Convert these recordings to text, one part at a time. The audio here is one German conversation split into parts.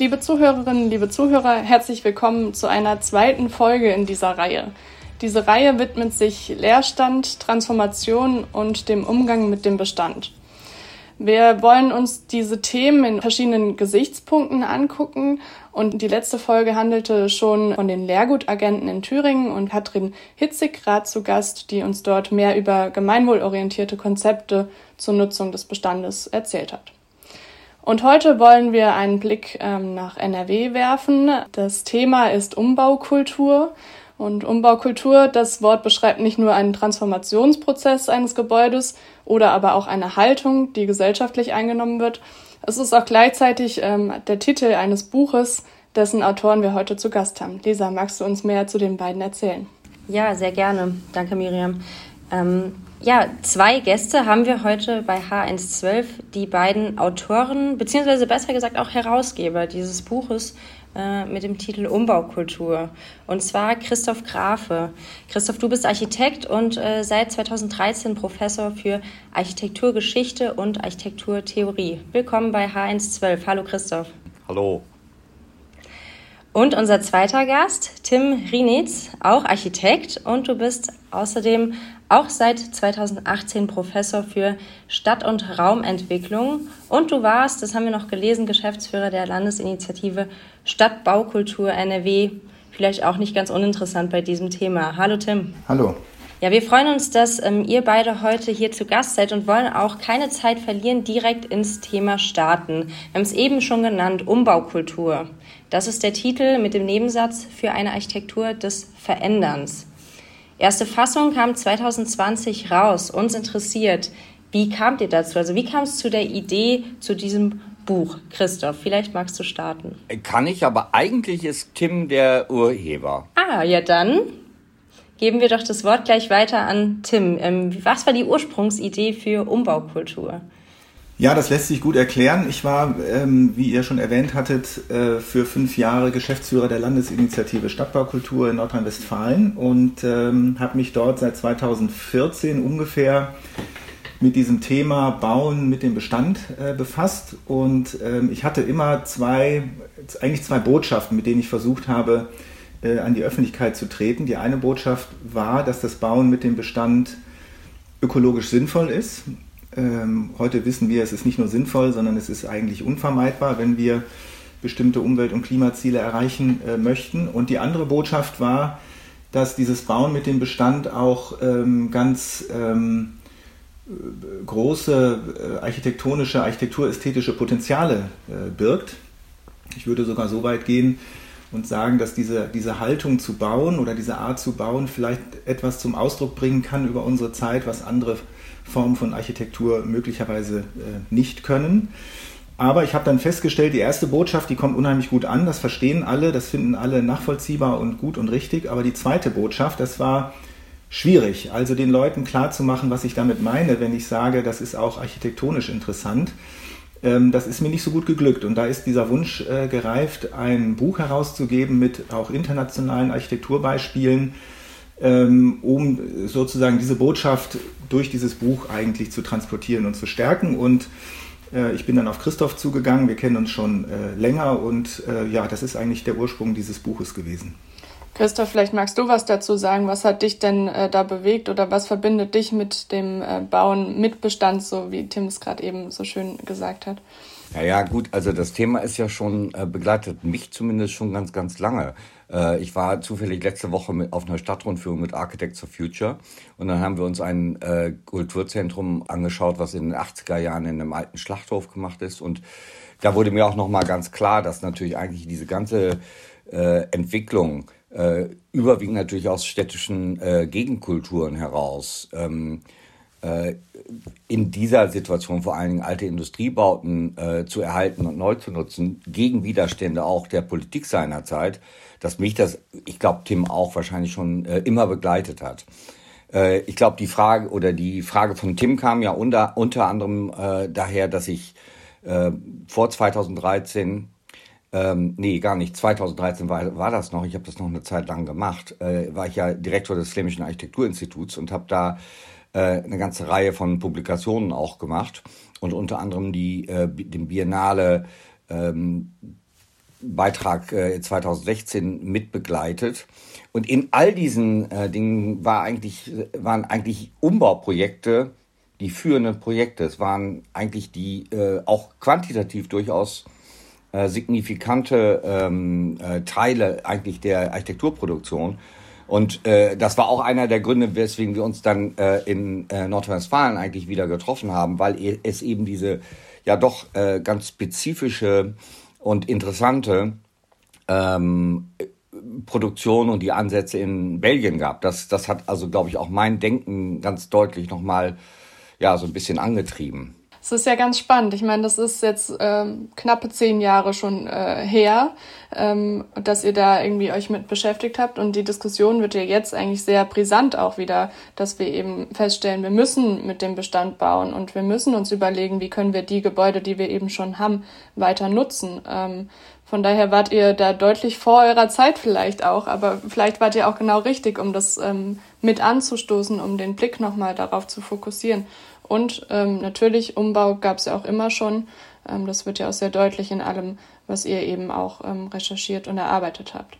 Liebe Zuhörerinnen, liebe Zuhörer, herzlich willkommen zu einer zweiten Folge in dieser Reihe. Diese Reihe widmet sich Leerstand, Transformation und dem Umgang mit dem Bestand. Wir wollen uns diese Themen in verschiedenen Gesichtspunkten angucken und die letzte Folge handelte schon von den Lehrgutagenten in Thüringen und Katrin Hitzig gerade zu Gast, die uns dort mehr über gemeinwohlorientierte Konzepte zur Nutzung des Bestandes erzählt hat. Und heute wollen wir einen Blick ähm, nach NRW werfen. Das Thema ist Umbaukultur. Und Umbaukultur, das Wort beschreibt nicht nur einen Transformationsprozess eines Gebäudes oder aber auch eine Haltung, die gesellschaftlich eingenommen wird. Es ist auch gleichzeitig ähm, der Titel eines Buches, dessen Autoren wir heute zu Gast haben. Lisa, magst du uns mehr zu den beiden erzählen? Ja, sehr gerne. Danke, Miriam. Ähm, ja, zwei Gäste haben wir heute bei H112, die beiden Autoren, beziehungsweise besser gesagt auch Herausgeber dieses Buches äh, mit dem Titel Umbaukultur. Und zwar Christoph Grafe. Christoph, du bist Architekt und äh, seit 2013 Professor für Architekturgeschichte und Architekturtheorie. Willkommen bei H112. Hallo Christoph. Hallo. Und unser zweiter Gast, Tim Rienitz, auch Architekt und du bist außerdem auch seit 2018 Professor für Stadt- und Raumentwicklung. Und du warst, das haben wir noch gelesen, Geschäftsführer der Landesinitiative Stadtbaukultur NRW. Vielleicht auch nicht ganz uninteressant bei diesem Thema. Hallo Tim. Hallo. Ja, wir freuen uns, dass ähm, ihr beide heute hier zu Gast seid und wollen auch keine Zeit verlieren, direkt ins Thema starten. Wir haben es eben schon genannt, Umbaukultur. Das ist der Titel mit dem Nebensatz für eine Architektur des Veränderns. Erste Fassung kam 2020 raus. Uns interessiert, wie kamt ihr dazu? Also wie kam es zu der Idee zu diesem Buch? Christoph, vielleicht magst du starten. Kann ich, aber eigentlich ist Tim der Urheber. Ah, ja dann geben wir doch das Wort gleich weiter an Tim. Ähm, was war die Ursprungsidee für Umbaukultur? Ja, das lässt sich gut erklären. Ich war, ähm, wie ihr schon erwähnt hattet, äh, für fünf Jahre Geschäftsführer der Landesinitiative Stadtbaukultur in Nordrhein-Westfalen und ähm, habe mich dort seit 2014 ungefähr mit diesem Thema Bauen mit dem Bestand äh, befasst. Und ähm, ich hatte immer zwei, eigentlich zwei Botschaften, mit denen ich versucht habe, äh, an die Öffentlichkeit zu treten. Die eine Botschaft war, dass das Bauen mit dem Bestand ökologisch sinnvoll ist. Ähm, heute wissen wir, es ist nicht nur sinnvoll, sondern es ist eigentlich unvermeidbar, wenn wir bestimmte Umwelt- und Klimaziele erreichen äh, möchten. Und die andere Botschaft war, dass dieses Bauen mit dem Bestand auch ähm, ganz ähm, große äh, architektonische, architekturästhetische Potenziale äh, birgt. Ich würde sogar so weit gehen und sagen, dass diese, diese Haltung zu bauen oder diese Art zu bauen vielleicht etwas zum Ausdruck bringen kann über unsere Zeit, was andere Formen von Architektur möglicherweise äh, nicht können. Aber ich habe dann festgestellt, die erste Botschaft, die kommt unheimlich gut an, das verstehen alle, das finden alle nachvollziehbar und gut und richtig. Aber die zweite Botschaft, das war schwierig, also den Leuten klarzumachen, was ich damit meine, wenn ich sage, das ist auch architektonisch interessant. Ähm, das ist mir nicht so gut geglückt und da ist dieser Wunsch äh, gereift, ein Buch herauszugeben mit auch internationalen Architekturbeispielen, um sozusagen diese Botschaft durch dieses Buch eigentlich zu transportieren und zu stärken. Und äh, ich bin dann auf Christoph zugegangen, wir kennen uns schon äh, länger und äh, ja, das ist eigentlich der Ursprung dieses Buches gewesen. Christoph, vielleicht magst du was dazu sagen. Was hat dich denn äh, da bewegt oder was verbindet dich mit dem äh, Bauen mit Bestand, so wie Tim es gerade eben so schön gesagt hat? Ja, ja, gut, also das Thema ist ja schon, äh, begleitet mich zumindest schon ganz, ganz lange. Äh, ich war zufällig letzte Woche mit, auf einer Stadtrundführung mit Architects for Future und dann haben wir uns ein äh, Kulturzentrum angeschaut, was in den 80er Jahren in einem alten Schlachthof gemacht ist und da wurde mir auch nochmal ganz klar, dass natürlich eigentlich diese ganze äh, Entwicklung äh, überwiegend natürlich aus städtischen äh, Gegenkulturen heraus. Ähm, äh, in dieser Situation vor allen Dingen alte Industriebauten äh, zu erhalten und neu zu nutzen, gegen Widerstände auch der Politik seinerzeit, dass mich das, ich glaube, Tim auch wahrscheinlich schon äh, immer begleitet hat. Äh, ich glaube, die Frage oder die Frage von Tim kam ja unter, unter anderem äh, daher, dass ich äh, vor 2013 ähm, nee, gar nicht. 2013 war, war das noch. Ich habe das noch eine Zeit lang gemacht. Äh, war ich ja Direktor des Flämischen Architekturinstituts und habe da äh, eine ganze Reihe von Publikationen auch gemacht und unter anderem die äh, den Biennale ähm, Beitrag äh, 2016 mitbegleitet. Und in all diesen äh, Dingen war eigentlich, waren eigentlich Umbauprojekte die führenden Projekte. Es waren eigentlich die äh, auch quantitativ durchaus äh, signifikante ähm, äh, Teile eigentlich der Architekturproduktion. Und äh, das war auch einer der Gründe, weswegen wir uns dann äh, in äh, Nordrhein-Westfalen eigentlich wieder getroffen haben, weil e-, es eben diese ja doch äh, ganz spezifische und interessante ähm, Produktion und die Ansätze in Belgien gab. Das, das hat also, glaube ich, auch mein Denken ganz deutlich nochmal ja, so ein bisschen angetrieben. Es ist ja ganz spannend. Ich meine, das ist jetzt ähm, knappe zehn Jahre schon äh, her, ähm, dass ihr da irgendwie euch mit beschäftigt habt. Und die Diskussion wird ja jetzt eigentlich sehr brisant auch wieder, dass wir eben feststellen, wir müssen mit dem Bestand bauen und wir müssen uns überlegen, wie können wir die Gebäude, die wir eben schon haben, weiter nutzen. Ähm, von daher wart ihr da deutlich vor eurer Zeit vielleicht auch, aber vielleicht wart ihr auch genau richtig, um das ähm, mit anzustoßen, um den Blick nochmal darauf zu fokussieren. Und ähm, natürlich, Umbau gab es ja auch immer schon. Ähm, das wird ja auch sehr deutlich in allem, was ihr eben auch ähm, recherchiert und erarbeitet habt.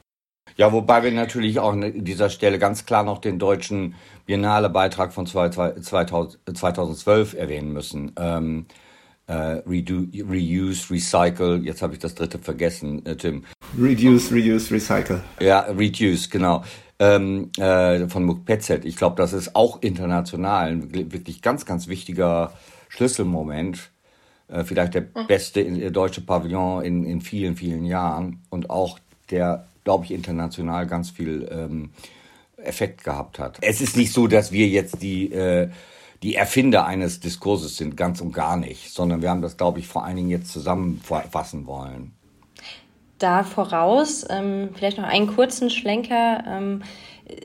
Ja, wobei wir natürlich auch an dieser Stelle ganz klar noch den deutschen Biennale-Beitrag von 2012 erwähnen müssen. Ähm, äh, redo, reuse, recycle, jetzt habe ich das dritte vergessen, äh, Tim. Reduce, reuse, recycle. Ja, reduce, genau ähm, äh, von Mukpezet. Ich glaube, das ist auch international ein wirklich ganz, ganz wichtiger Schlüsselmoment. Äh, vielleicht der mhm. beste in, deutsche Pavillon in, in vielen, vielen Jahren und auch der, glaube ich, international ganz viel ähm, Effekt gehabt hat. Es ist nicht so, dass wir jetzt die äh, die Erfinder eines Diskurses sind, ganz und gar nicht, sondern wir haben das, glaube ich, vor allen Dingen jetzt zusammenfassen wollen da voraus, ähm, vielleicht noch einen kurzen Schlenker. Ähm,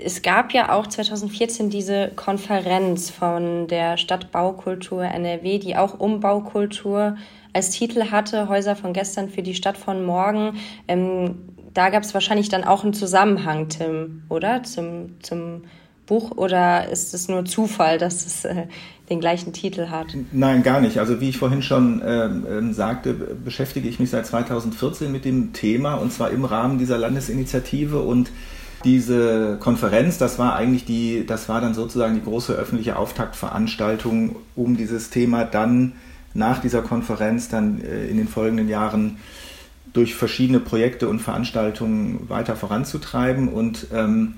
es gab ja auch 2014 diese Konferenz von der Stadtbaukultur NRW, die auch Umbaukultur als Titel hatte, Häuser von gestern für die Stadt von morgen. Ähm, da gab es wahrscheinlich dann auch einen Zusammenhang, Tim, oder? Zum, zum Buch oder ist es nur Zufall, dass es äh, den gleichen Titel hat? Nein, gar nicht. Also wie ich vorhin schon ähm, ähm sagte, beschäftige ich mich seit 2014 mit dem Thema und zwar im Rahmen dieser Landesinitiative und diese Konferenz, das war eigentlich die, das war dann sozusagen die große öffentliche Auftaktveranstaltung, um dieses Thema dann nach dieser Konferenz dann äh, in den folgenden Jahren durch verschiedene Projekte und Veranstaltungen weiter voranzutreiben und ähm,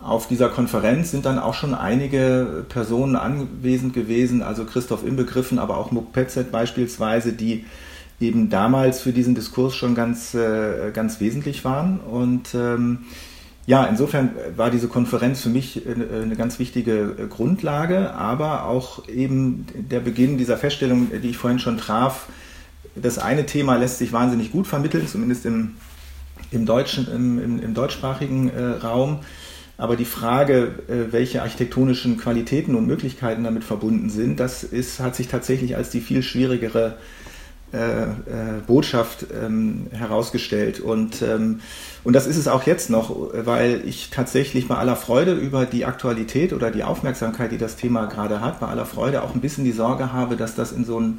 auf dieser Konferenz sind dann auch schon einige Personen anwesend gewesen, also Christoph inbegriffen, aber auch Muck Petzet beispielsweise, die eben damals für diesen Diskurs schon ganz, äh, ganz wesentlich waren. Und ähm, ja, insofern war diese Konferenz für mich eine, ganz wichtige Grundlage, aber auch eben der Beginn dieser Feststellung, die ich vorhin schon traf. Das eine Thema lässt sich wahnsinnig gut vermitteln, zumindest im, im, deutschen, im, im, im deutschsprachigen äh, Raum. Aber die Frage, äh, welche architektonischen Qualitäten und Möglichkeiten damit verbunden sind, das ist, hat sich tatsächlich als die viel schwierigere äh, äh, Botschaft ähm, herausgestellt. Und, ähm, und das ist es auch jetzt noch, weil ich tatsächlich bei aller Freude über die Aktualität oder die Aufmerksamkeit, die das Thema gerade hat, bei aller Freude auch ein bisschen die Sorge habe, dass das in so ein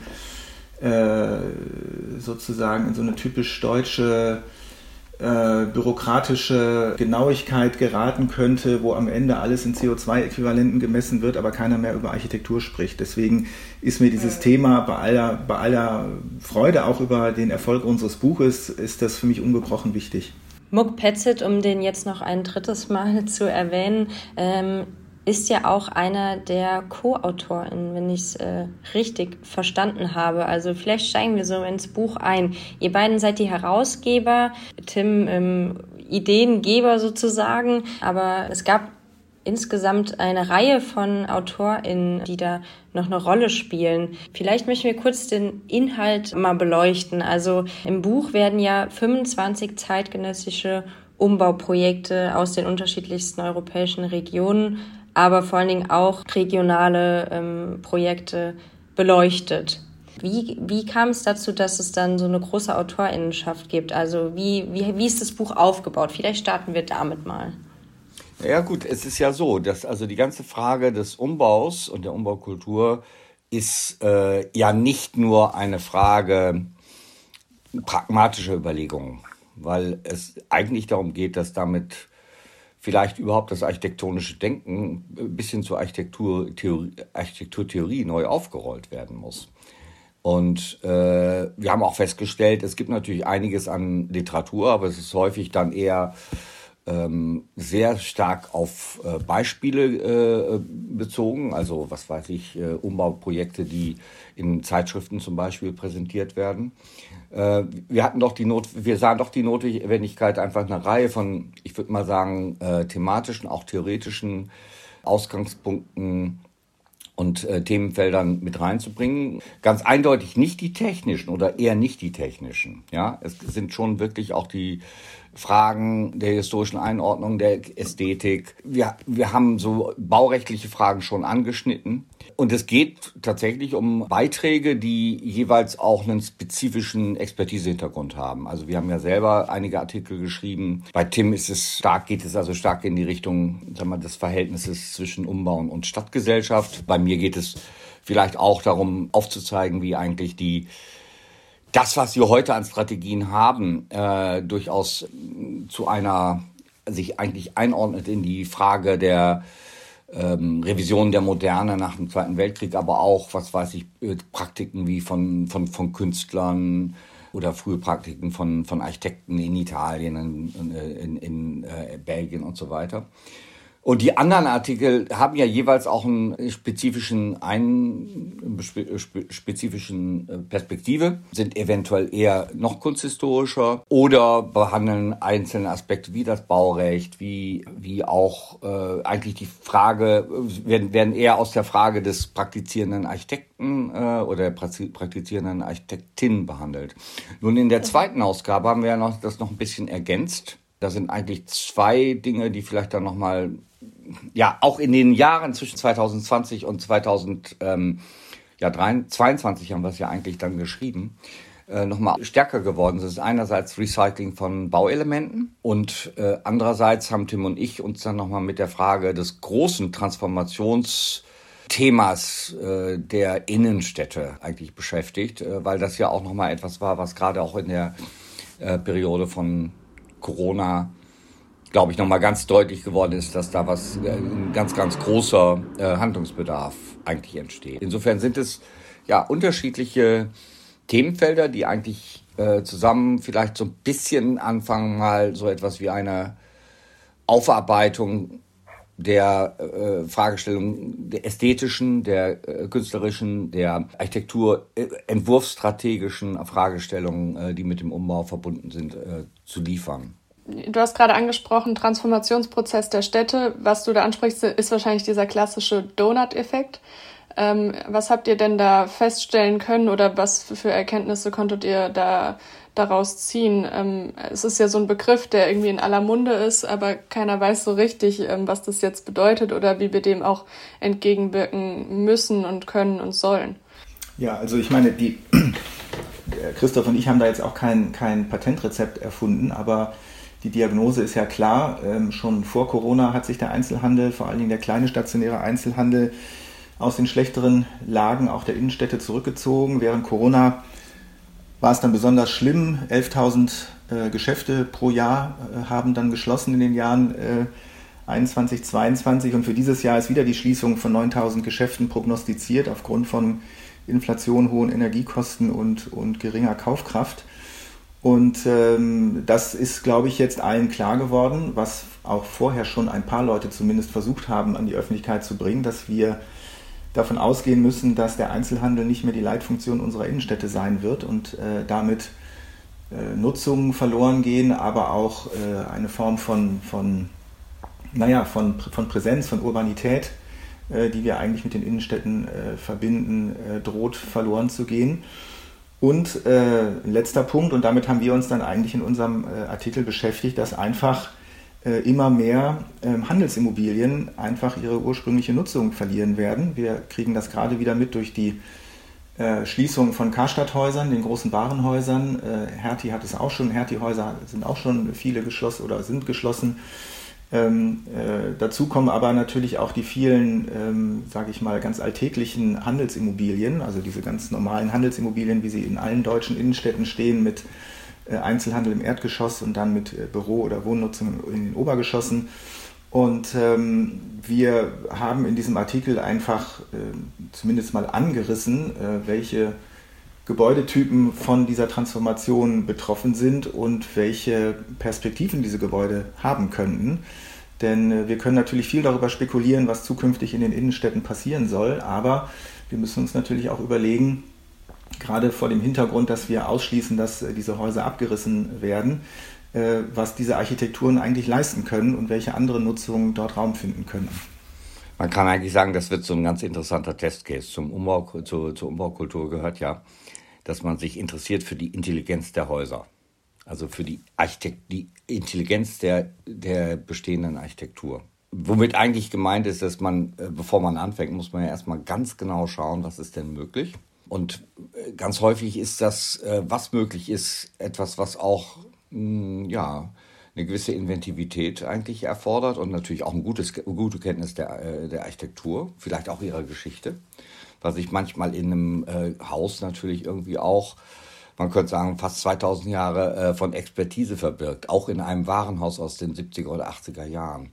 äh, sozusagen in so eine typisch deutsche äh, bürokratische Genauigkeit geraten könnte, wo am Ende alles in CO2-Äquivalenten gemessen wird, aber keiner mehr über Architektur spricht. Deswegen ist mir dieses Thema bei aller, bei aller Freude auch über den Erfolg unseres Buches, ist das für mich ungebrochen wichtig. Muck Petzit, um den jetzt noch ein drittes Mal zu erwähnen, ähm, ist ja auch einer der Co-Autoren, wenn ich es äh, richtig verstanden habe. Also vielleicht steigen wir so ins Buch ein. Ihr beiden seid die Herausgeber, Tim ähm, Ideengeber sozusagen, aber es gab insgesamt eine Reihe von AutorInnen, die da noch eine Rolle spielen. Vielleicht möchten wir kurz den Inhalt mal beleuchten. Also im Buch werden ja 25 zeitgenössische Umbauprojekte aus den unterschiedlichsten europäischen Regionen aber vor allen Dingen auch regionale ähm, Projekte beleuchtet. Wie, wie kam es dazu, dass es dann so eine große Autorinnenschaft gibt? Also wie, wie, wie ist das Buch aufgebaut? Vielleicht starten wir damit mal. Ja gut, es ist ja so, dass also die ganze Frage des Umbaus und der Umbaukultur ist äh, ja nicht nur eine Frage pragmatischer Überlegungen. weil es eigentlich darum geht, dass damit vielleicht überhaupt das architektonische Denken bis hin zur Architekturtheorie, Architekturtheorie neu aufgerollt werden muss. Und äh, wir haben auch festgestellt, es gibt natürlich einiges an Literatur, aber es ist häufig dann eher sehr stark auf äh, Beispiele äh, bezogen, also was weiß ich, äh, Umbauprojekte, die in Zeitschriften zum Beispiel präsentiert werden. Wir hatten doch die Not, wir sahen doch die Notwendigkeit, einfach eine Reihe von, ich würde mal sagen, thematischen, auch theoretischen Ausgangspunkten und Themenfeldern mit reinzubringen. Ganz eindeutig nicht die technischen oder eher nicht die technischen. Ja, es sind schon wirklich auch die Fragen der historischen Einordnung, der Ästhetik. Wir, wir haben so baurechtliche Fragen schon angeschnitten. Und es geht tatsächlich um Beiträge, die jeweils auch einen spezifischen Expertisehintergrund haben. Also wir haben ja selber einige Artikel geschrieben. Bei Tim ist es stark, geht es also stark in die Richtung, sagen wir, des Verhältnisses zwischen Umbauen und Stadtgesellschaft. Bei mir geht es vielleicht auch darum, aufzuzeigen, wie eigentlich die das, was wir heute an Strategien haben, äh, durchaus zu einer sich eigentlich einordnet in die Frage der ähm, Revision der Moderne nach dem Zweiten Weltkrieg, aber auch, was weiß ich, äh, Praktiken wie von, von, von Künstlern oder frühe Praktiken von, von Architekten in Italien, in, in, in äh, Belgien und so weiter. Und die anderen Artikel haben ja jeweils auch einen spezifischen, einen spezifischen äh, Perspektive, sind eventuell eher noch kunsthistorischer oder behandeln einzelne Aspekte wie das Baurecht, wie, wie auch äh, eigentlich die Frage, werden, werden eher aus der Frage des praktizierenden Architekten äh, oder praktizierenden Architektin behandelt. Nun in der zweiten Ausgabe haben wir ja noch das noch ein bisschen ergänzt. Da sind eigentlich zwei Dinge, die vielleicht dann nochmal ja, auch in den Jahren zwischen 2020 und 2022 haben wir es ja eigentlich dann geschrieben, äh, nochmal stärker geworden. Das ist einerseits Recycling von Bauelementen und äh, andererseits haben Tim und ich uns dann nochmal mit der Frage des großen Transformationsthemas äh, der Innenstädte eigentlich beschäftigt, äh, weil das ja auch nochmal etwas war, was gerade auch in der äh, Periode von Corona glaube ich, nochmal ganz deutlich geworden ist, dass da was, äh, ein ganz, ganz großer äh, Handlungsbedarf eigentlich entsteht. Insofern sind es ja unterschiedliche Themenfelder, die eigentlich äh, zusammen vielleicht so ein bisschen anfangen, mal so etwas wie eine Aufarbeitung der äh, Fragestellung der ästhetischen, der äh, künstlerischen, der Architektur, äh, Fragestellungen, äh, die mit dem Umbau verbunden sind, zu liefern. Du hast gerade angesprochen, Transformationsprozess der Städte. Was du da ansprichst, ist wahrscheinlich dieser klassische Donut-Effekt. Ähm, was habt ihr denn da feststellen können oder was für Erkenntnisse konntet ihr da daraus ziehen? Ähm, es ist ja so ein Begriff, der irgendwie in aller Munde ist, aber keiner weiß so richtig, ähm, was das jetzt bedeutet oder wie wir dem auch entgegenwirken müssen und können und sollen. Ja, also ich meine, die Christoph und ich haben da jetzt auch kein, kein Patentrezept erfunden, aber die Diagnose ist ja klar. Ähm, schon vor Corona hat sich der Einzelhandel, vor allen Dingen der kleine stationäre Einzelhandel, aus den schlechteren Lagen auch der Innenstädte zurückgezogen. Während Corona war es dann besonders schlimm. 11.000 äh, Geschäfte pro Jahr äh, haben dann geschlossen in den Jahren äh, 21, 22 und für dieses Jahr ist wieder die Schließung von 9.000 Geschäften prognostiziert aufgrund von Inflation, hohen Energiekosten und, und geringer Kaufkraft. Und ähm, das ist, glaube ich, jetzt allen klar geworden, was auch vorher schon ein paar Leute zumindest versucht haben, an die Öffentlichkeit zu bringen, dass wir davon ausgehen müssen, dass der Einzelhandel nicht mehr die Leitfunktion unserer Innenstädte sein wird und äh, damit äh, Nutzungen verloren gehen, aber auch äh, eine Form von, von, naja, von, von Präsenz, von Urbanität, äh, die wir eigentlich mit den Innenstädten äh, verbinden, äh, droht verloren zu gehen. Und äh, letzter Punkt, und damit haben wir uns dann eigentlich in unserem äh, Artikel beschäftigt, dass einfach äh, immer mehr ähm, Handelsimmobilien einfach ihre ursprüngliche Nutzung verlieren werden. Wir kriegen das gerade wieder mit durch die äh, Schließung von Karstadthäusern, den großen Warenhäusern. Äh, Hertie hat es auch schon, Hertie-Häuser sind auch schon viele geschlossen oder sind geschlossen. Ähm, äh, dazu kommen aber natürlich auch die vielen, ähm, sage ich mal, ganz alltäglichen Handelsimmobilien, also diese ganz normalen Handelsimmobilien, wie sie in allen deutschen Innenstädten stehen, mit äh, Einzelhandel im Erdgeschoss und dann mit äh, Büro- oder Wohnnutzung in den Obergeschossen. Und ähm, wir haben in diesem Artikel einfach äh, zumindest mal angerissen, äh, welche Gebäudetypen von dieser Transformation betroffen sind und welche Perspektiven diese Gebäude haben könnten. Denn äh, wir können natürlich viel darüber spekulieren, was zukünftig in den Innenstädten passieren soll, aber wir müssen uns natürlich auch überlegen, gerade vor dem Hintergrund, dass wir ausschließen, dass äh, diese Häuser abgerissen werden, äh, was diese Architekturen eigentlich leisten können und welche andere Nutzungen dort Raum finden können. Man kann eigentlich sagen, das wird so ein ganz interessanter Testcase. Zum Umbau, zu, zur Umbaukultur gehört ja, dass man sich interessiert für die Intelligenz der Häuser. Also für die, Architekt die Intelligenz der, der bestehenden Architektur. Womit eigentlich gemeint ist, dass man, äh, bevor man anfängt, muss man ja erstmal ganz genau schauen, was ist denn möglich. Und äh, ganz häufig ist das, äh, was möglich ist, etwas, was auch, hm, ja, eine gewisse Inventivität eigentlich erfordert und natürlich auch ein gutes, eine gute Kenntnis der, der Architektur, vielleicht auch ihrer Geschichte, was sich manchmal in einem Haus natürlich irgendwie auch man könnte sagen, fast 2000 Jahre äh, von Expertise verbirgt, auch in einem Warenhaus aus den 70er oder 80er Jahren.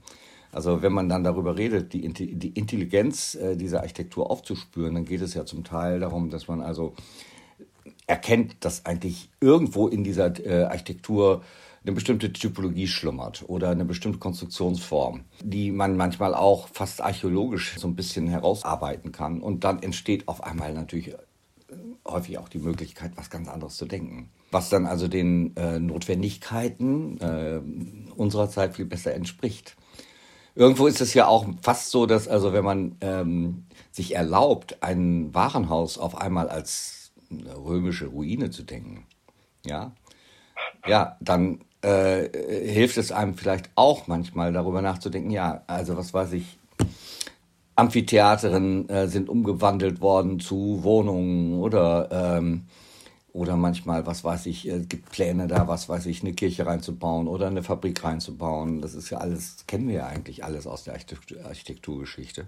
Also wenn man dann darüber redet, die, die Intelligenz äh, dieser Architektur aufzuspüren, dann geht es ja zum Teil darum, dass man also erkennt, dass eigentlich irgendwo in dieser äh, Architektur eine bestimmte Typologie schlummert oder eine bestimmte Konstruktionsform, die man manchmal auch fast archäologisch so ein bisschen herausarbeiten kann. Und dann entsteht auf einmal natürlich häufig auch die Möglichkeit, was ganz anderes zu denken. Was dann also den äh, Notwendigkeiten äh, unserer Zeit viel besser entspricht. Irgendwo ist es ja auch fast so, dass also wenn man ähm, sich erlaubt, ein Warenhaus auf einmal als eine römische Ruine zu denken, ja, ja, dann äh, hilft es einem vielleicht auch manchmal darüber nachzudenken, ja, also was weiß ich, Amphitheateren äh, sind umgewandelt worden zu Wohnungen oder ähm, oder manchmal, was weiß ich, es gibt Pläne da, was weiß ich, eine Kirche reinzubauen oder eine Fabrik reinzubauen. Das ist ja alles, kennen wir ja eigentlich alles aus der Architektur, Architekturgeschichte.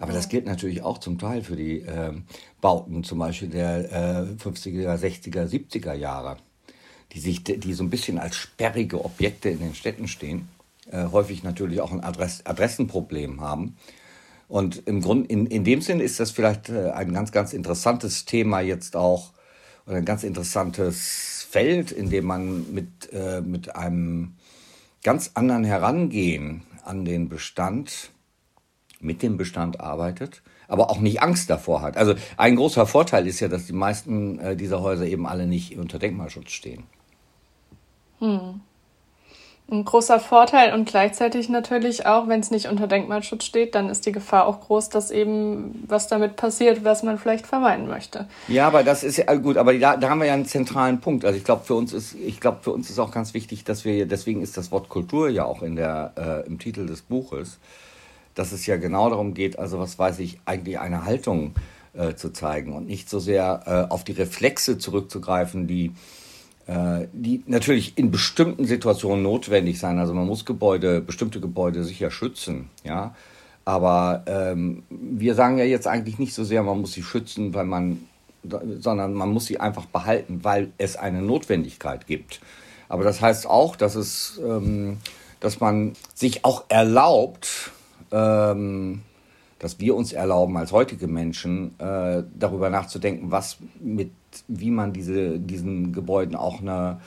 Aber das gilt natürlich auch zum Teil für die äh, Bauten, zum Beispiel der äh, 50er, 60er, 70er Jahre, die sich, die so ein bisschen als sperrige Objekte in den Städten stehen, äh, häufig natürlich auch ein Adress Adressenproblem haben und im Grunde, in, in dem Sinn ist das vielleicht äh, ein ganz, ganz interessantes Thema jetzt auch, oder ein ganz interessantes Feld, in dem man mit, äh, mit einem ganz anderen Herangehen an den Bestand, mit dem Bestand arbeitet, aber auch nicht Angst davor hat. Also ein großer Vorteil ist ja, dass die meisten äh, dieser Häuser eben alle nicht unter Denkmalschutz stehen. Hm ein großer Vorteil und gleichzeitig natürlich auch, wenn es nicht unter Denkmalschutz steht, dann ist die Gefahr auch groß, dass eben was damit passiert, was man vielleicht vermeiden möchte. Ja, aber das ist ja gut, aber da, da haben wir ja einen zentralen Punkt. Also ich glaube, für uns ist, ich glaube, für uns ist auch ganz wichtig, dass wir, deswegen ist das Wort Kultur ja auch in der, äh, im Titel des Buches, dass es ja genau darum geht, also was weiß ich, eigentlich eine Haltung äh, zu zeigen und nicht so sehr äh, auf die Reflexe zurückzugreifen, die äh, die natürlich in bestimmten Situationen notwendig sein. Also man muss Gebäude, bestimmte Gebäude sicher schützen, ja. Aber ähm, wir sagen ja jetzt eigentlich nicht so sehr, man muss sie schützen, weil man, sondern man muss sie einfach behalten, weil es eine Notwendigkeit gibt. Aber das heißt auch, dass es, ähm, dass man sich auch erlaubt, ähm, dass wir uns erlauben, als heutige Menschen äh, darüber nachzudenken, was mit wie man diese, diesen Gebäuden auch eine,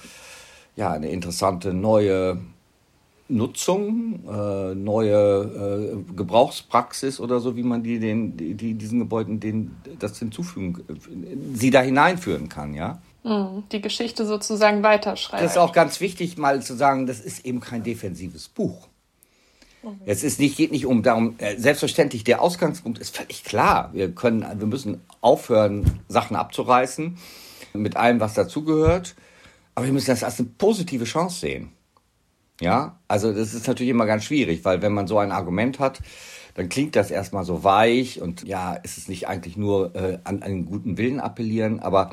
ja, eine interessante neue Nutzung, äh, neue äh, Gebrauchspraxis oder so, wie man die, den, die, diesen Gebäuden den, das hinzufügen, sie da hineinführen kann, ja. Hm, die Geschichte sozusagen weiterschreiben. Das ist auch ganz wichtig, mal zu sagen, das ist eben kein defensives Buch. Es ist nicht, geht nicht um darum, äh, selbstverständlich, der Ausgangspunkt ist völlig klar. Wir können, wir müssen aufhören, Sachen abzureißen, mit allem, was dazugehört. Aber wir müssen das als eine positive Chance sehen. Ja, also das ist natürlich immer ganz schwierig, weil wenn man so ein Argument hat, dann klingt das erstmal so weich und ja, ist es nicht eigentlich nur äh, an einen guten Willen appellieren, aber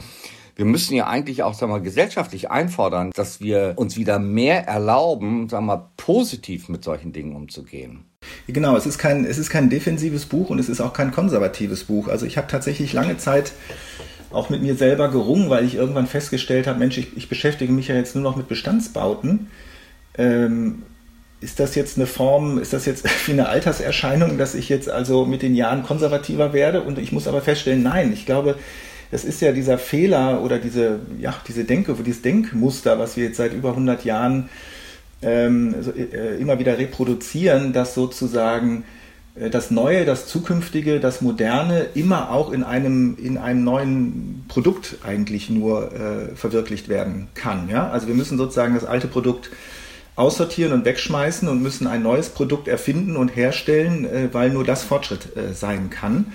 wir müssen ja eigentlich auch sagen wir, gesellschaftlich einfordern, dass wir uns wieder mehr erlauben, sagen wir, positiv mit solchen Dingen umzugehen. Genau, es ist, kein, es ist kein defensives Buch und es ist auch kein konservatives Buch. Also ich habe tatsächlich lange Zeit auch mit mir selber gerungen, weil ich irgendwann festgestellt habe, Mensch, ich, ich beschäftige mich ja jetzt nur noch mit Bestandsbauten. Ähm, ist das jetzt eine Form, ist das jetzt wie eine Alterserscheinung, dass ich jetzt also mit den Jahren konservativer werde? Und ich muss aber feststellen, nein, ich glaube, das ist ja dieser Fehler oder diese, ja, diese Denke, dieses Denkmuster, was wir jetzt seit über 100 Jahren ähm, äh, immer wieder reproduzieren, dass sozusagen äh, das Neue, das Zukünftige, das Moderne immer auch in einem, in einem neuen Produkt eigentlich nur äh, verwirklicht werden kann. Ja? Also wir müssen sozusagen das alte Produkt aussortieren und wegschmeißen und müssen ein neues Produkt erfinden und herstellen, äh, weil nur das Fortschritt äh, sein kann.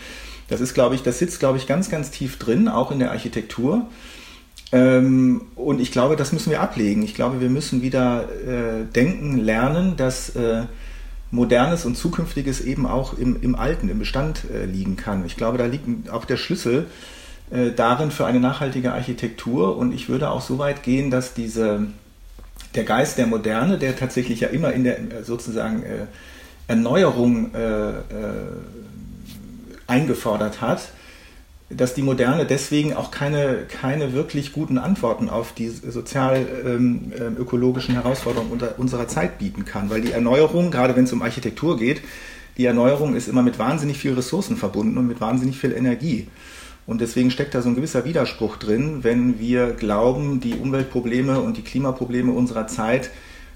Das ist, glaube ich, das sitzt, glaube ich, ganz, ganz tief drin, auch in der Architektur. Ähm, und ich glaube, das müssen wir ablegen. Ich glaube, wir müssen wieder äh, denken, lernen, dass Modernes und Zukünftiges eben auch im, im Alten, im Bestand liegen kann. Ich glaube, da liegt auch der Schlüssel darin für eine nachhaltige Architektur. Und ich würde auch so weit gehen, dass diese der Geist der Moderne, der tatsächlich ja immer in der sozusagen äh, Erneuerung äh, äh, eingefordert hat, dass die Moderne deswegen auch keine, keine wirklich guten Antworten auf die sozial-ökologischen ähm, ähm Herausforderungen unserer Zeit bieten kann. Weil die Erneuerung, gerade wenn es um Architektur geht, die Erneuerung ist immer mit wahnsinnig viel Ressourcen verbunden und mit wahnsinnig viel Energie. Und deswegen steckt da so ein gewisser Widerspruch drin, wenn wir glauben, die Umweltprobleme und die Klimaprobleme unserer Zeit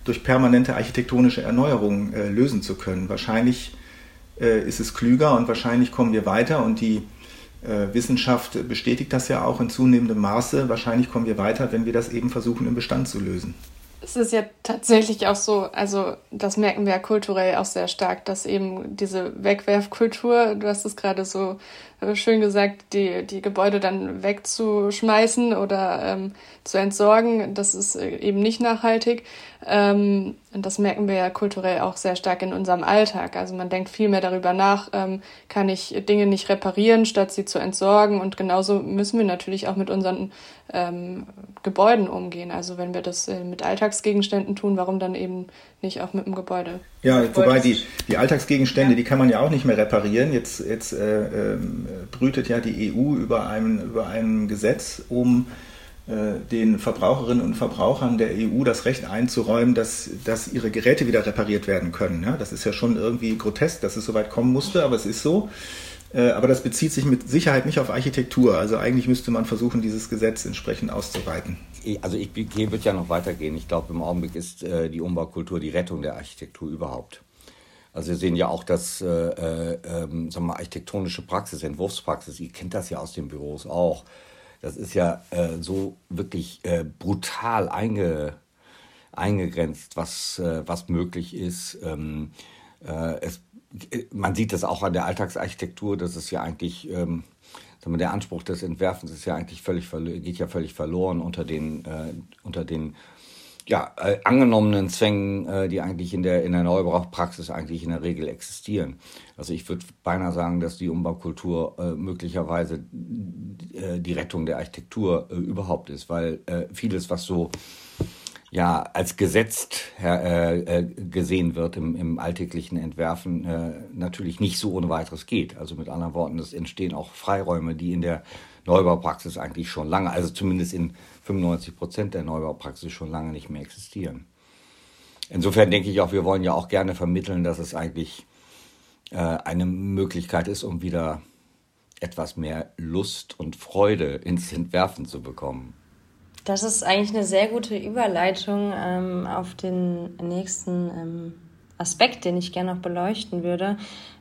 durch permanente architektonische Erneuerungen äh, lösen zu können. Wahrscheinlich ist es klüger und wahrscheinlich kommen wir weiter und die äh, Wissenschaft bestätigt das ja auch in zunehmendem Maße. Wahrscheinlich kommen wir weiter, wenn wir das eben versuchen, im Bestand zu lösen. Es ist ja tatsächlich auch so, also das merken wir ja kulturell auch sehr stark, dass eben diese Wegwerfkultur, du hast es gerade so äh, schön gesagt, die, die Gebäude dann wegzuschmeißen oder ähm, zu entsorgen, das ist äh, eben nicht nachhaltig. Ähm, und das merken wir ja kulturell auch sehr stark in unserem Alltag. Also man denkt viel mehr darüber nach, ähm, kann ich Dinge nicht reparieren, statt sie zu entsorgen. Und genauso müssen wir natürlich auch mit unseren ähm, Gebäuden umgehen. Also wenn wir das äh, mit Alltagsgegenständen tun, warum dann eben nicht auch mit dem Gebäude? Ja, wobei die, die Alltagsgegenstände, ja. die kann man ja auch nicht mehr reparieren. Jetzt, jetzt äh, äh, brütet ja die EU über ein, über ein Gesetz, um äh, den Verbraucherinnen und Verbrauchern der EU das Recht einzuräumen, dass, dass ihre Geräte wieder repariert werden können. Ja, das ist ja schon irgendwie grotesk, dass es so weit kommen musste, aber es ist so. Äh, aber das bezieht sich mit Sicherheit nicht auf Architektur. Also eigentlich müsste man versuchen, dieses Gesetz entsprechend auszuweiten. Also ich würde ja noch weitergehen. Ich glaube, im Augenblick ist äh, die Umbaukultur die Rettung der Architektur überhaupt. Also wir sehen ja auch, dass äh, äh, ähm, sagen wir, architektonische Praxis, Entwurfspraxis, ihr kennt das ja aus den Büros auch, das ist ja äh, so wirklich äh, brutal einge, eingegrenzt, was, äh, was möglich ist. Ähm, äh, es, man sieht das auch an der Alltagsarchitektur, das ist ja eigentlich, ähm, wir, der Anspruch des Entwerfens ist ja eigentlich völlig geht ja völlig verloren unter den, unter den ja, äh, angenommenen Zwängen, äh, die eigentlich in der, in der Neubaupraxis eigentlich in der Regel existieren. Also ich würde beinahe sagen, dass die Umbaukultur äh, möglicherweise äh, die Rettung der Architektur äh, überhaupt ist, weil äh, vieles, was so ja als gesetzt äh, gesehen wird im, im alltäglichen Entwerfen, äh, natürlich nicht so ohne weiteres geht. Also mit anderen Worten, es entstehen auch Freiräume, die in der Neubaupraxis eigentlich schon lange, also zumindest in 95 Prozent der Neubaupraxis schon lange nicht mehr existieren. Insofern denke ich auch, wir wollen ja auch gerne vermitteln, dass es eigentlich äh, eine Möglichkeit ist, um wieder etwas mehr Lust und Freude ins Entwerfen zu bekommen. Das ist eigentlich eine sehr gute Überleitung ähm, auf den nächsten ähm, Aspekt, den ich gerne noch beleuchten würde.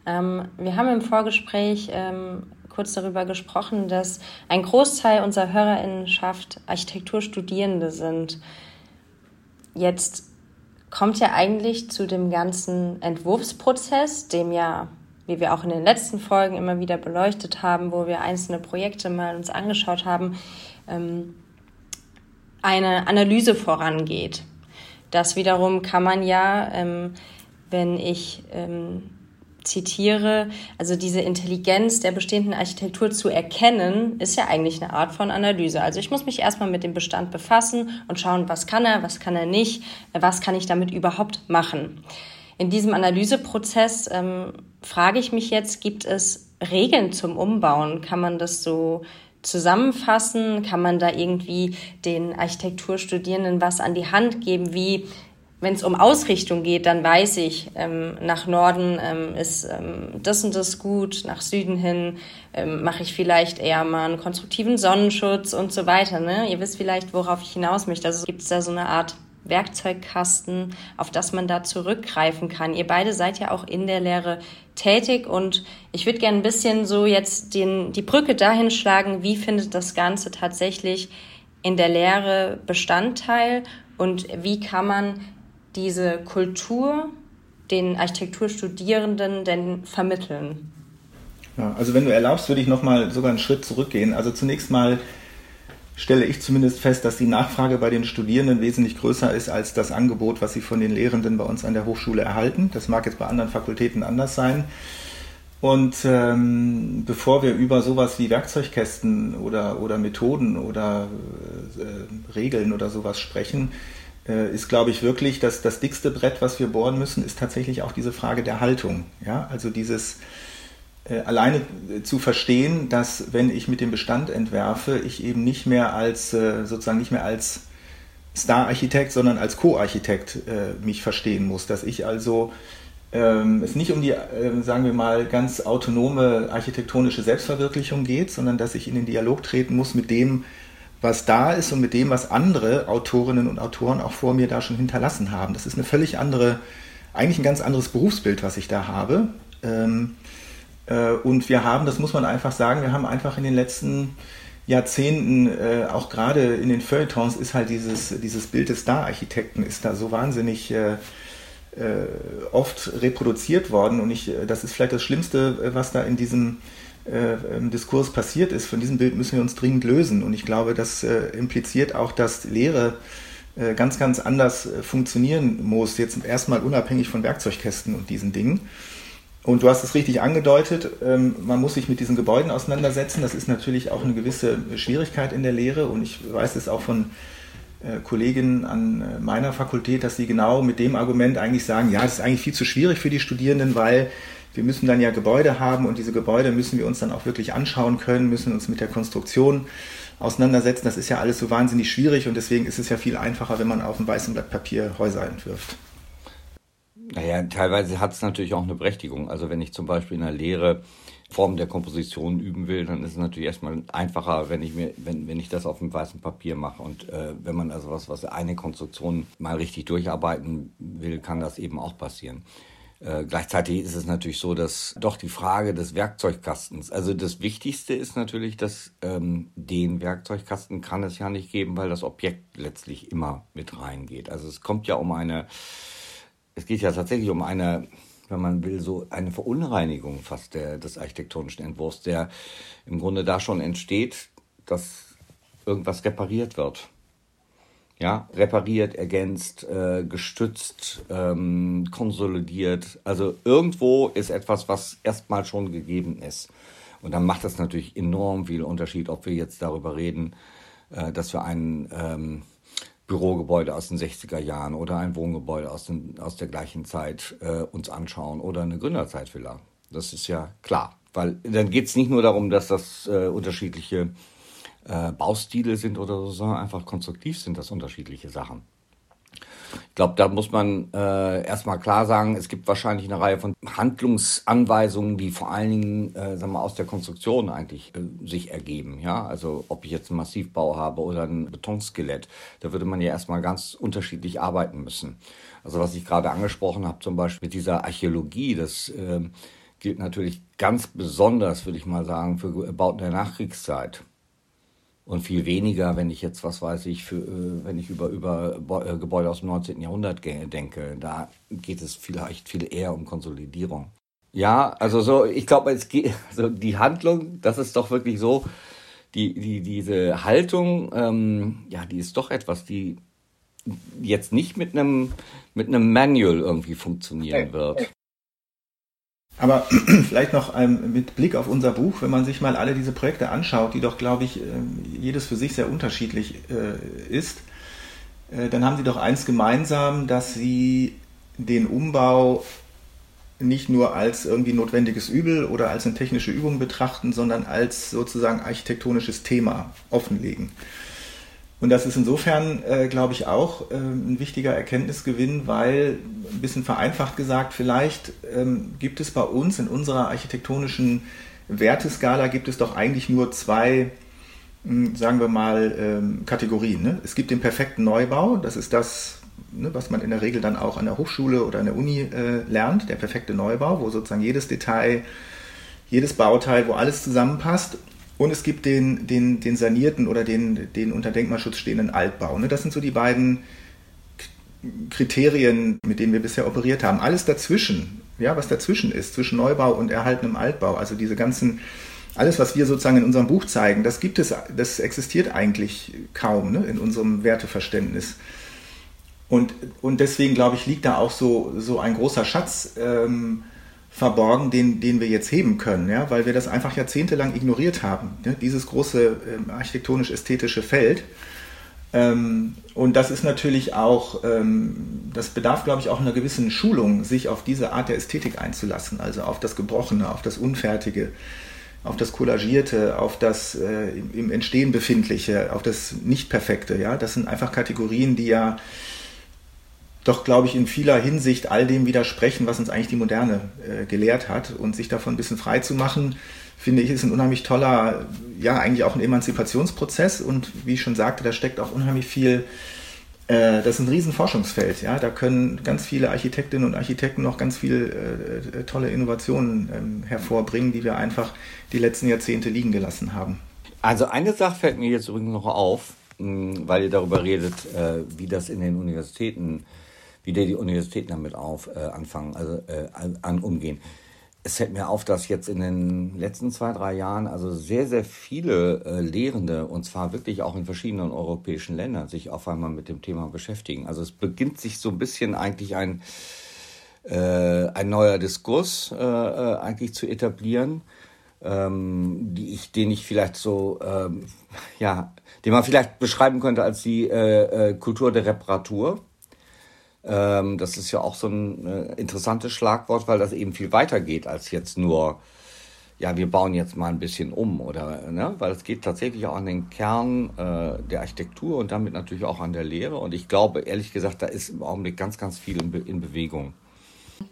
Ähm, wir haben im Vorgespräch ähm, kurz darüber gesprochen, dass ein Großteil unserer Hörerinnenschaft Architekturstudierende sind. Jetzt kommt ja eigentlich zu dem ganzen Entwurfsprozess, dem ja, wie wir auch in den letzten Folgen immer wieder beleuchtet haben, wo wir einzelne Projekte mal uns angeschaut haben, ähm, eine Analyse vorangeht. Das wiederum kann man ja, ähm, wenn ich ähm, zitiere, also diese Intelligenz der bestehenden Architektur zu erkennen, ist ja eigentlich eine Art von Analyse. Also ich muss mich erstmal mit dem Bestand befassen und schauen, was kann er, was kann er nicht, was kann ich damit überhaupt machen. In diesem Analyseprozess ähm, frage ich mich jetzt, gibt es Regeln zum Umbauen? Kann man das so zusammenfassen? Kann man da irgendwie den Architekturstudierenden was an die Hand geben, wie wenn es um Ausrichtung geht, dann weiß ich, ähm, nach Norden ähm, ist ähm, das und das gut, nach Süden hin ähm, mache ich vielleicht eher mal einen konstruktiven Sonnenschutz und so weiter. Ne? Ihr wisst vielleicht, worauf ich hinaus möchte. Also gibt es da so eine Art Werkzeugkasten, auf das man da zurückgreifen kann. Ihr beide seid ja auch in der Lehre tätig und ich würde gerne ein bisschen so jetzt den, die Brücke dahin schlagen, wie findet das Ganze tatsächlich in der Lehre Bestandteil und wie kann man diese Kultur den Architekturstudierenden denn vermitteln? Ja, also wenn du erlaubst, würde ich nochmal sogar einen Schritt zurückgehen. Also zunächst mal stelle ich zumindest fest, dass die Nachfrage bei den Studierenden wesentlich größer ist als das Angebot, was sie von den Lehrenden bei uns an der Hochschule erhalten. Das mag jetzt bei anderen Fakultäten anders sein. Und ähm, bevor wir über sowas wie Werkzeugkästen oder, oder Methoden oder äh, Regeln oder sowas sprechen, ist, glaube ich, wirklich dass das dickste Brett, was wir bohren müssen, ist tatsächlich auch diese Frage der Haltung. Ja? Also dieses äh, alleine zu verstehen, dass wenn ich mit dem Bestand entwerfe, ich eben nicht mehr als äh, sozusagen nicht mehr als Star-Architekt, sondern als Co-Architekt äh, mich verstehen muss. Dass ich also ähm, es nicht um die, äh, sagen wir mal, ganz autonome architektonische Selbstverwirklichung geht, sondern dass ich in den Dialog treten muss mit dem, was da ist und mit dem, was andere Autorinnen und Autoren auch vor mir da schon hinterlassen haben. Das ist eine völlig andere, eigentlich ein ganz anderes Berufsbild, was ich da habe. Ähm, äh, und wir haben, das muss man einfach sagen, wir haben einfach in den letzten Jahrzehnten, äh, auch gerade in den Feuilletons, ist halt dieses, dieses Bild des Star-Architekten ist da so wahnsinnig äh, oft reproduziert worden. Und ich, das ist vielleicht das Schlimmste, was da in diesem äh, Diskurs passiert ist. Von diesem Bild müssen wir uns dringend lösen. Und ich glaube, das äh, impliziert auch, dass Lehre äh, ganz, ganz anders funktionieren muss. Jetzt erstmal unabhängig von Werkzeugkästen und diesen Dingen. Und du hast es richtig angedeutet, ähm, man muss sich mit diesen Gebäuden auseinandersetzen. Das ist natürlich auch eine gewisse Schwierigkeit in der Lehre. Und ich weiß es auch von Kolleginnen an meiner Fakultät, dass sie genau mit dem Argument eigentlich sagen, ja, es ist eigentlich viel zu schwierig für die Studierenden, weil wir müssen dann ja Gebäude haben und diese Gebäude müssen wir uns dann auch wirklich anschauen können, müssen uns mit der Konstruktion auseinandersetzen. Das ist ja alles so wahnsinnig schwierig und deswegen ist es ja viel einfacher, wenn man auf einem weißen Blatt Papier Häuser entwirft. Naja, teilweise hat es natürlich auch eine Berechtigung. Also wenn ich zum Beispiel in der Lehre Form der Komposition üben will, dann ist es natürlich erstmal einfacher, wenn ich mir, wenn, wenn ich das auf dem weißen Papier mache. Und äh, wenn man also was, was eine Konstruktion mal richtig durcharbeiten will, kann das eben auch passieren. Äh, gleichzeitig ist es natürlich so, dass doch die Frage des Werkzeugkastens, also das Wichtigste ist natürlich, dass ähm, den Werkzeugkasten kann es ja nicht geben, weil das Objekt letztlich immer mit reingeht. Also es kommt ja um eine, es geht ja tatsächlich um eine, wenn man will, so eine Verunreinigung fast der, des architektonischen Entwurfs, der im Grunde da schon entsteht, dass irgendwas repariert wird ja, repariert, ergänzt, äh, gestützt, ähm, konsolidiert. Also irgendwo ist etwas, was erstmal schon gegeben ist. Und dann macht das natürlich enorm viel Unterschied, ob wir jetzt darüber reden, äh, dass wir ein ähm, Bürogebäude aus den 60er Jahren oder ein Wohngebäude aus, den, aus der gleichen Zeit äh, uns anschauen oder eine Gründerzeitvilla. Das ist ja klar. Weil dann geht es nicht nur darum, dass das äh, unterschiedliche äh, Baustile sind oder so, sondern einfach konstruktiv sind das unterschiedliche Sachen. Ich glaube, da muss man äh, erstmal klar sagen, es gibt wahrscheinlich eine Reihe von Handlungsanweisungen, die vor allen Dingen äh, sagen wir, aus der Konstruktion eigentlich äh, sich ergeben. Ja? Also ob ich jetzt einen Massivbau habe oder ein Betonskelett, da würde man ja erstmal ganz unterschiedlich arbeiten müssen. Also was ich gerade angesprochen habe, zum Beispiel mit dieser Archäologie, das äh, gilt natürlich ganz besonders, würde ich mal sagen, für Bauten der Nachkriegszeit und viel weniger, wenn ich jetzt, was weiß ich, für, äh, wenn ich über, über äh, Gebäude aus dem 19. Jahrhundert denke. Da geht es vielleicht viel eher um Konsolidierung. Ja, also so, ich glaube, es geht, also die Handlung, das ist doch wirklich so, die, die, diese Haltung, ähm, ja, die ist doch etwas, die jetzt nicht mit einem, mit einem Manual irgendwie funktionieren wird. Aber vielleicht noch ähm, mit Blick auf unser Buch, wenn man sich mal alle diese Projekte anschaut, die doch, glaube ich, äh, jedes für sich sehr unterschiedlich äh, ist, äh, dann haben sie doch eins gemeinsam, dass sie den Umbau nicht nur als irgendwie notwendiges Übel oder als eine technische Übung betrachten, sondern als sozusagen architektonisches Thema offenlegen. Und das ist insofern, äh, glaube ich, auch äh, ein wichtiger Erkenntnisgewinn, weil, ein bisschen vereinfacht gesagt, vielleicht ähm, gibt es bei uns in unserer architektonischen Werteskala gibt es doch eigentlich nur zwei, mh, hm, sagen wir mal, ähm, Kategorien. Ne? Es gibt den perfekten Neubau, das ist das, ne, was man in der Regel dann auch an der Hochschule oder an der Uni äh, lernt, der perfekte Neubau, wo sozusagen jedes Detail, jedes Bauteil, wo alles zusammenpasst. Und es gibt den, den, den sanierten oder den, den unter Denkmalschutz stehenden Altbau. Ne? Das sind so die beiden Kriterien, mit denen wir bisher operiert haben. Alles dazwischen, ja, was dazwischen ist, zwischen Neubau und erhaltenem Altbau, also diese ganzen, alles, was wir sozusagen in unserem Buch zeigen, das gibt es, das existiert eigentlich kaum ne, in unserem Werteverständnis. Und, und deswegen, glaube ich, liegt da auch so, so ein großer Schatz ähm, verborgen, den, den wir jetzt heben können, ja, weil wir das einfach jahrzehntelang ignoriert haben, ne, dieses große ähm, architektonisch-ästhetische Feld. Ähm, und das ist natürlich auch, ähm, das bedarf, glaube ich, auch einer gewissen Schulung, sich auf diese Art der Ästhetik einzulassen, also auf das Gebrochene, auf das Unfertige, auf das Kollagierte, auf das äh, im Entstehen befindliche, auf das Nicht-Perfekte. Ja? Das sind einfach Kategorien, die ja doch, glaube ich, in vieler Hinsicht all dem widersprechen, was uns eigentlich die Moderne äh, gelehrt hat. Und sich davon ein bisschen frei zu machen, finde ich, ist ein unheimlich toller, ja, eigentlich auch ein Emanzipationsprozess. Und wie ich schon sagte, da steckt auch unheimlich viel, äh, das ist ein Riesenforschungsfeld. Ja? Da können ganz viele Architektinnen und Architekten noch ganz viele äh, tolle Innovationen ähm, hervorbringen, die wir einfach die letzten Jahrzehnte liegen gelassen haben. Also eine Sache fällt mir jetzt übrigens noch auf, weil ihr darüber redet, äh, wie das in den Universitäten wie die Universitäten damit auf, äh, anfangen, also äh, an, umgehen. Es fällt mir auf, dass jetzt in den letzten zwei, drei Jahren also sehr, sehr viele äh, Lehrende, und zwar wirklich auch in verschiedenen europäischen Ländern, sich auf einmal mit dem Thema beschäftigen. Also es beginnt sich so ein bisschen eigentlich ein, äh, ein neuer Diskurs äh, äh eigentlich zu etablieren, ähm, die ich, den ich vielleicht so, ähm, ja, den man vielleicht beschreiben könnte als die äh, Kultur der Reparatur. Ähm, das ist ja auch so ein äh, interessantes Schlagwort, weil das eben viel weiter geht als jetzt nur, ja, wir bauen jetzt mal ein bisschen um oder, ne, weil es geht tatsächlich auch an den Kern äh, der Architektur und damit natürlich auch an der Lehre. Und ich glaube, ehrlich gesagt, da ist im Augenblick ganz, ganz viel in, Be in Bewegung.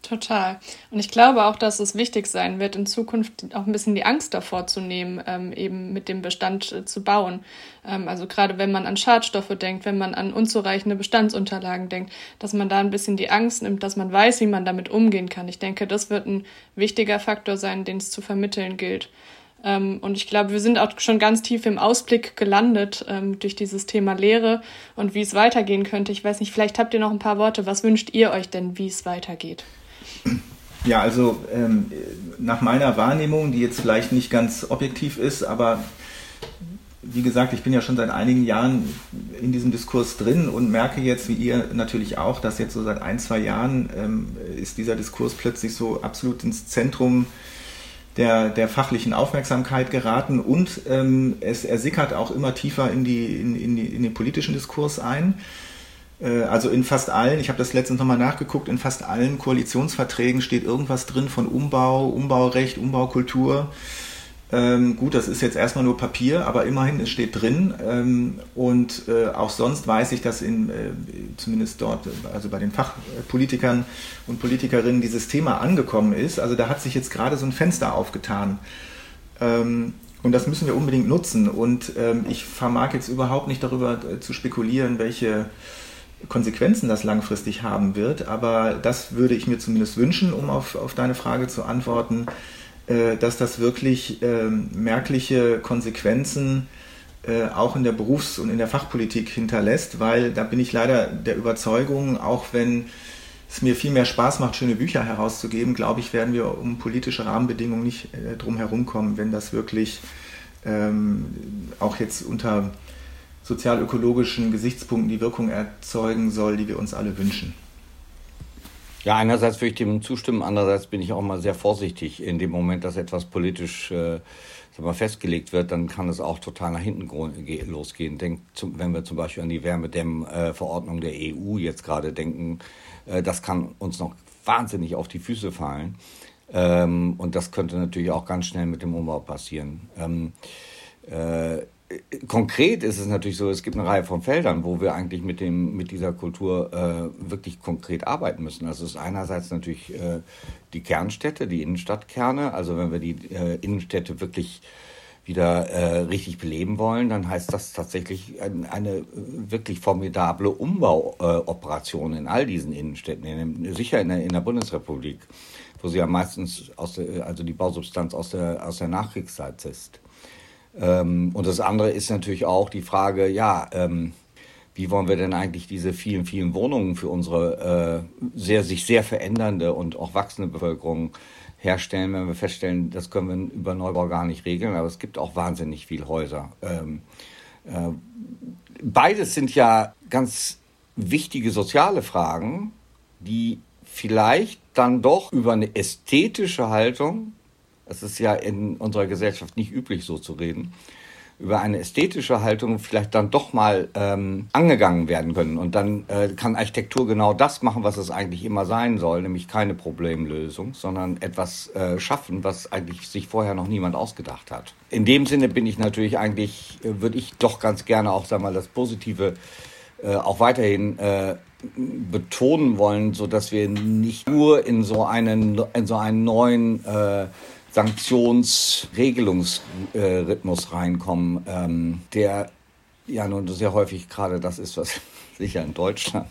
Total. Und ich glaube auch, dass es wichtig sein wird, in Zukunft auch ein bisschen die Angst davor zu nehmen, ähm, eben mit dem Bestand äh, zu bauen. Ähm, also gerade wenn man an Schadstoffe denkt, wenn man an unzureichende Bestandsunterlagen denkt, dass man da ein bisschen die Angst nimmt, dass man weiß, wie man damit umgehen kann. Ich denke, das wird ein wichtiger Faktor sein, den es zu vermitteln gilt. Ähm, und ich glaube, wir sind auch schon ganz tief im Ausblick gelandet ähm, durch dieses Thema Lehre und wie es weitergehen könnte. Ich weiß nicht, vielleicht habt ihr noch ein paar Worte. Was wünscht ihr euch denn, wie es weitergeht? Ja, also ähm, nach meiner Wahrnehmung, die jetzt vielleicht nicht ganz objektiv ist, aber wie gesagt, ich bin ja schon seit einigen Jahren in diesem Diskurs drin und merke jetzt, wie ihr natürlich auch, dass jetzt so seit ein, zwei Jahren ähm, ist dieser Diskurs plötzlich so absolut ins Zentrum der, der fachlichen Aufmerksamkeit geraten und ähm, es, er sickert auch immer tiefer in, die, in, in, die, in den politischen Diskurs ein. Äh, also in fast allen, ich habe das letztens nochmal nachgeguckt, in fast allen Koalitionsverträgen steht irgendwas drin von Umbau, Umbaurecht, Umbaukultur. Ähm, gut, das ist jetzt erstmal nur Papier, aber immerhin, es steht drin. Ähm, und äh, auch sonst weiß ich, dass in, äh, zumindest dort, also bei den Fachpolitikern und Politikerinnen, dieses Thema angekommen ist. Also da hat sich jetzt gerade so ein Fenster aufgetan. Ähm, und das müssen wir unbedingt nutzen. Und ähm, ich vermag jetzt überhaupt nicht darüber äh, zu spekulieren, welche Konsequenzen das langfristig haben wird. Aber das würde ich mir zumindest wünschen, um auf, auf deine Frage zu antworten dass das wirklich ähm, merkliche Konsequenzen äh, auch in der Berufs- und in der Fachpolitik hinterlässt, weil da bin ich leider der Überzeugung, auch wenn es mir viel mehr Spaß macht, schöne Bücher herauszugeben, glaube ich, werden wir um politische Rahmenbedingungen nicht äh, drum herumkommen, wenn das wirklich ähm, auch jetzt unter sozialökologischen Gesichtspunkten die Wirkung erzeugen soll, die wir uns alle wünschen. Ja, einerseits würde ich dem zustimmen, andererseits bin ich auch mal sehr vorsichtig. In dem Moment, dass etwas politisch äh, mal, festgelegt wird, dann kann es auch total nach hinten losgehen. Denk, zum, wenn wir zum Beispiel an die Wärmedämmverordnung äh, der EU jetzt gerade denken, äh, das kann uns noch wahnsinnig auf die Füße fallen. Ähm, und das könnte natürlich auch ganz schnell mit dem Umbau passieren. Ähm, äh, konkret ist es natürlich so, es gibt eine Reihe von Feldern, wo wir eigentlich mit, dem, mit dieser Kultur äh, wirklich konkret arbeiten müssen. Also es ist einerseits natürlich äh, die Kernstädte, die Innenstadtkerne. Also wenn wir die äh, Innenstädte wirklich wieder äh, richtig beleben wollen, dann heißt das tatsächlich eine, eine wirklich formidable Umbauoperation in all diesen Innenstädten, in, sicher in der, in der Bundesrepublik, wo sie ja meistens der, also die Bausubstanz aus der, aus der Nachkriegszeit ist. Ähm, und das andere ist natürlich auch die Frage, ja, ähm, wie wollen wir denn eigentlich diese vielen, vielen Wohnungen für unsere äh, sehr, sich sehr verändernde und auch wachsende Bevölkerung herstellen, wenn wir feststellen, das können wir über Neubau gar nicht regeln, aber es gibt auch wahnsinnig viele Häuser. Ähm, äh, beides sind ja ganz wichtige soziale Fragen, die vielleicht dann doch über eine ästhetische Haltung es ist ja in unserer Gesellschaft nicht üblich, so zu reden, über eine ästhetische Haltung vielleicht dann doch mal ähm, angegangen werden können. Und dann äh, kann Architektur genau das machen, was es eigentlich immer sein soll, nämlich keine Problemlösung, sondern etwas äh, schaffen, was eigentlich sich vorher noch niemand ausgedacht hat. In dem Sinne bin ich natürlich eigentlich, äh, würde ich doch ganz gerne auch, sag mal, das Positive äh, auch weiterhin äh, betonen wollen, so dass wir nicht nur in so einen, in so einen neuen äh, Sanktionsregelungsrhythmus reinkommen, ähm, der ja nun sehr häufig gerade das ist, was sicher in Deutschland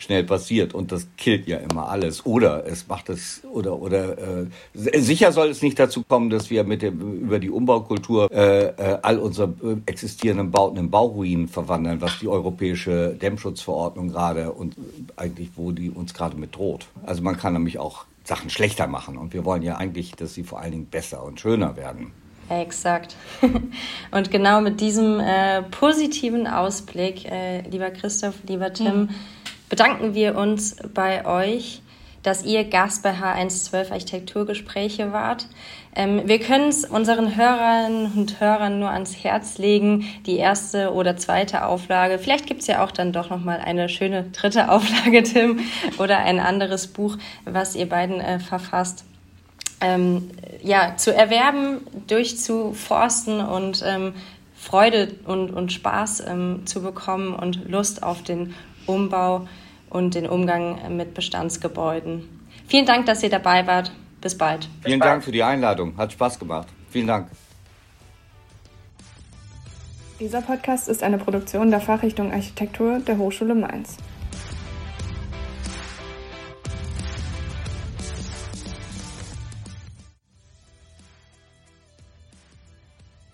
schnell passiert und das killt ja immer alles oder es macht es oder oder äh, sicher soll es nicht dazu kommen, dass wir mit dem über die Umbaukultur äh, äh, all unsere äh, existierenden Bauten in Bauruinen verwandeln, was die europäische Dämmschutzverordnung gerade und eigentlich wo die uns gerade mit droht. Also man kann nämlich auch Sachen schlechter machen. Und wir wollen ja eigentlich, dass sie vor allen Dingen besser und schöner werden. Exakt. Und genau mit diesem äh, positiven Ausblick, äh, lieber Christoph, lieber Tim, mhm. bedanken wir uns bei euch dass ihr Gast bei H112 Architekturgespräche wart. Ähm, wir können es unseren Hörern und Hörern nur ans Herz legen, die erste oder zweite Auflage. Vielleicht gibt es ja auch dann doch nochmal eine schöne dritte Auflage, Tim, oder ein anderes Buch, was ihr beiden äh, verfasst. Ähm, ja, zu erwerben, durchzuforsten und ähm, Freude und, und Spaß ähm, zu bekommen und Lust auf den Umbau und den Umgang mit Bestandsgebäuden. Vielen Dank, dass ihr dabei wart. Bis bald. Vielen Dank für die Einladung. Hat Spaß gemacht. Vielen Dank. Dieser Podcast ist eine Produktion der Fachrichtung Architektur der Hochschule Mainz.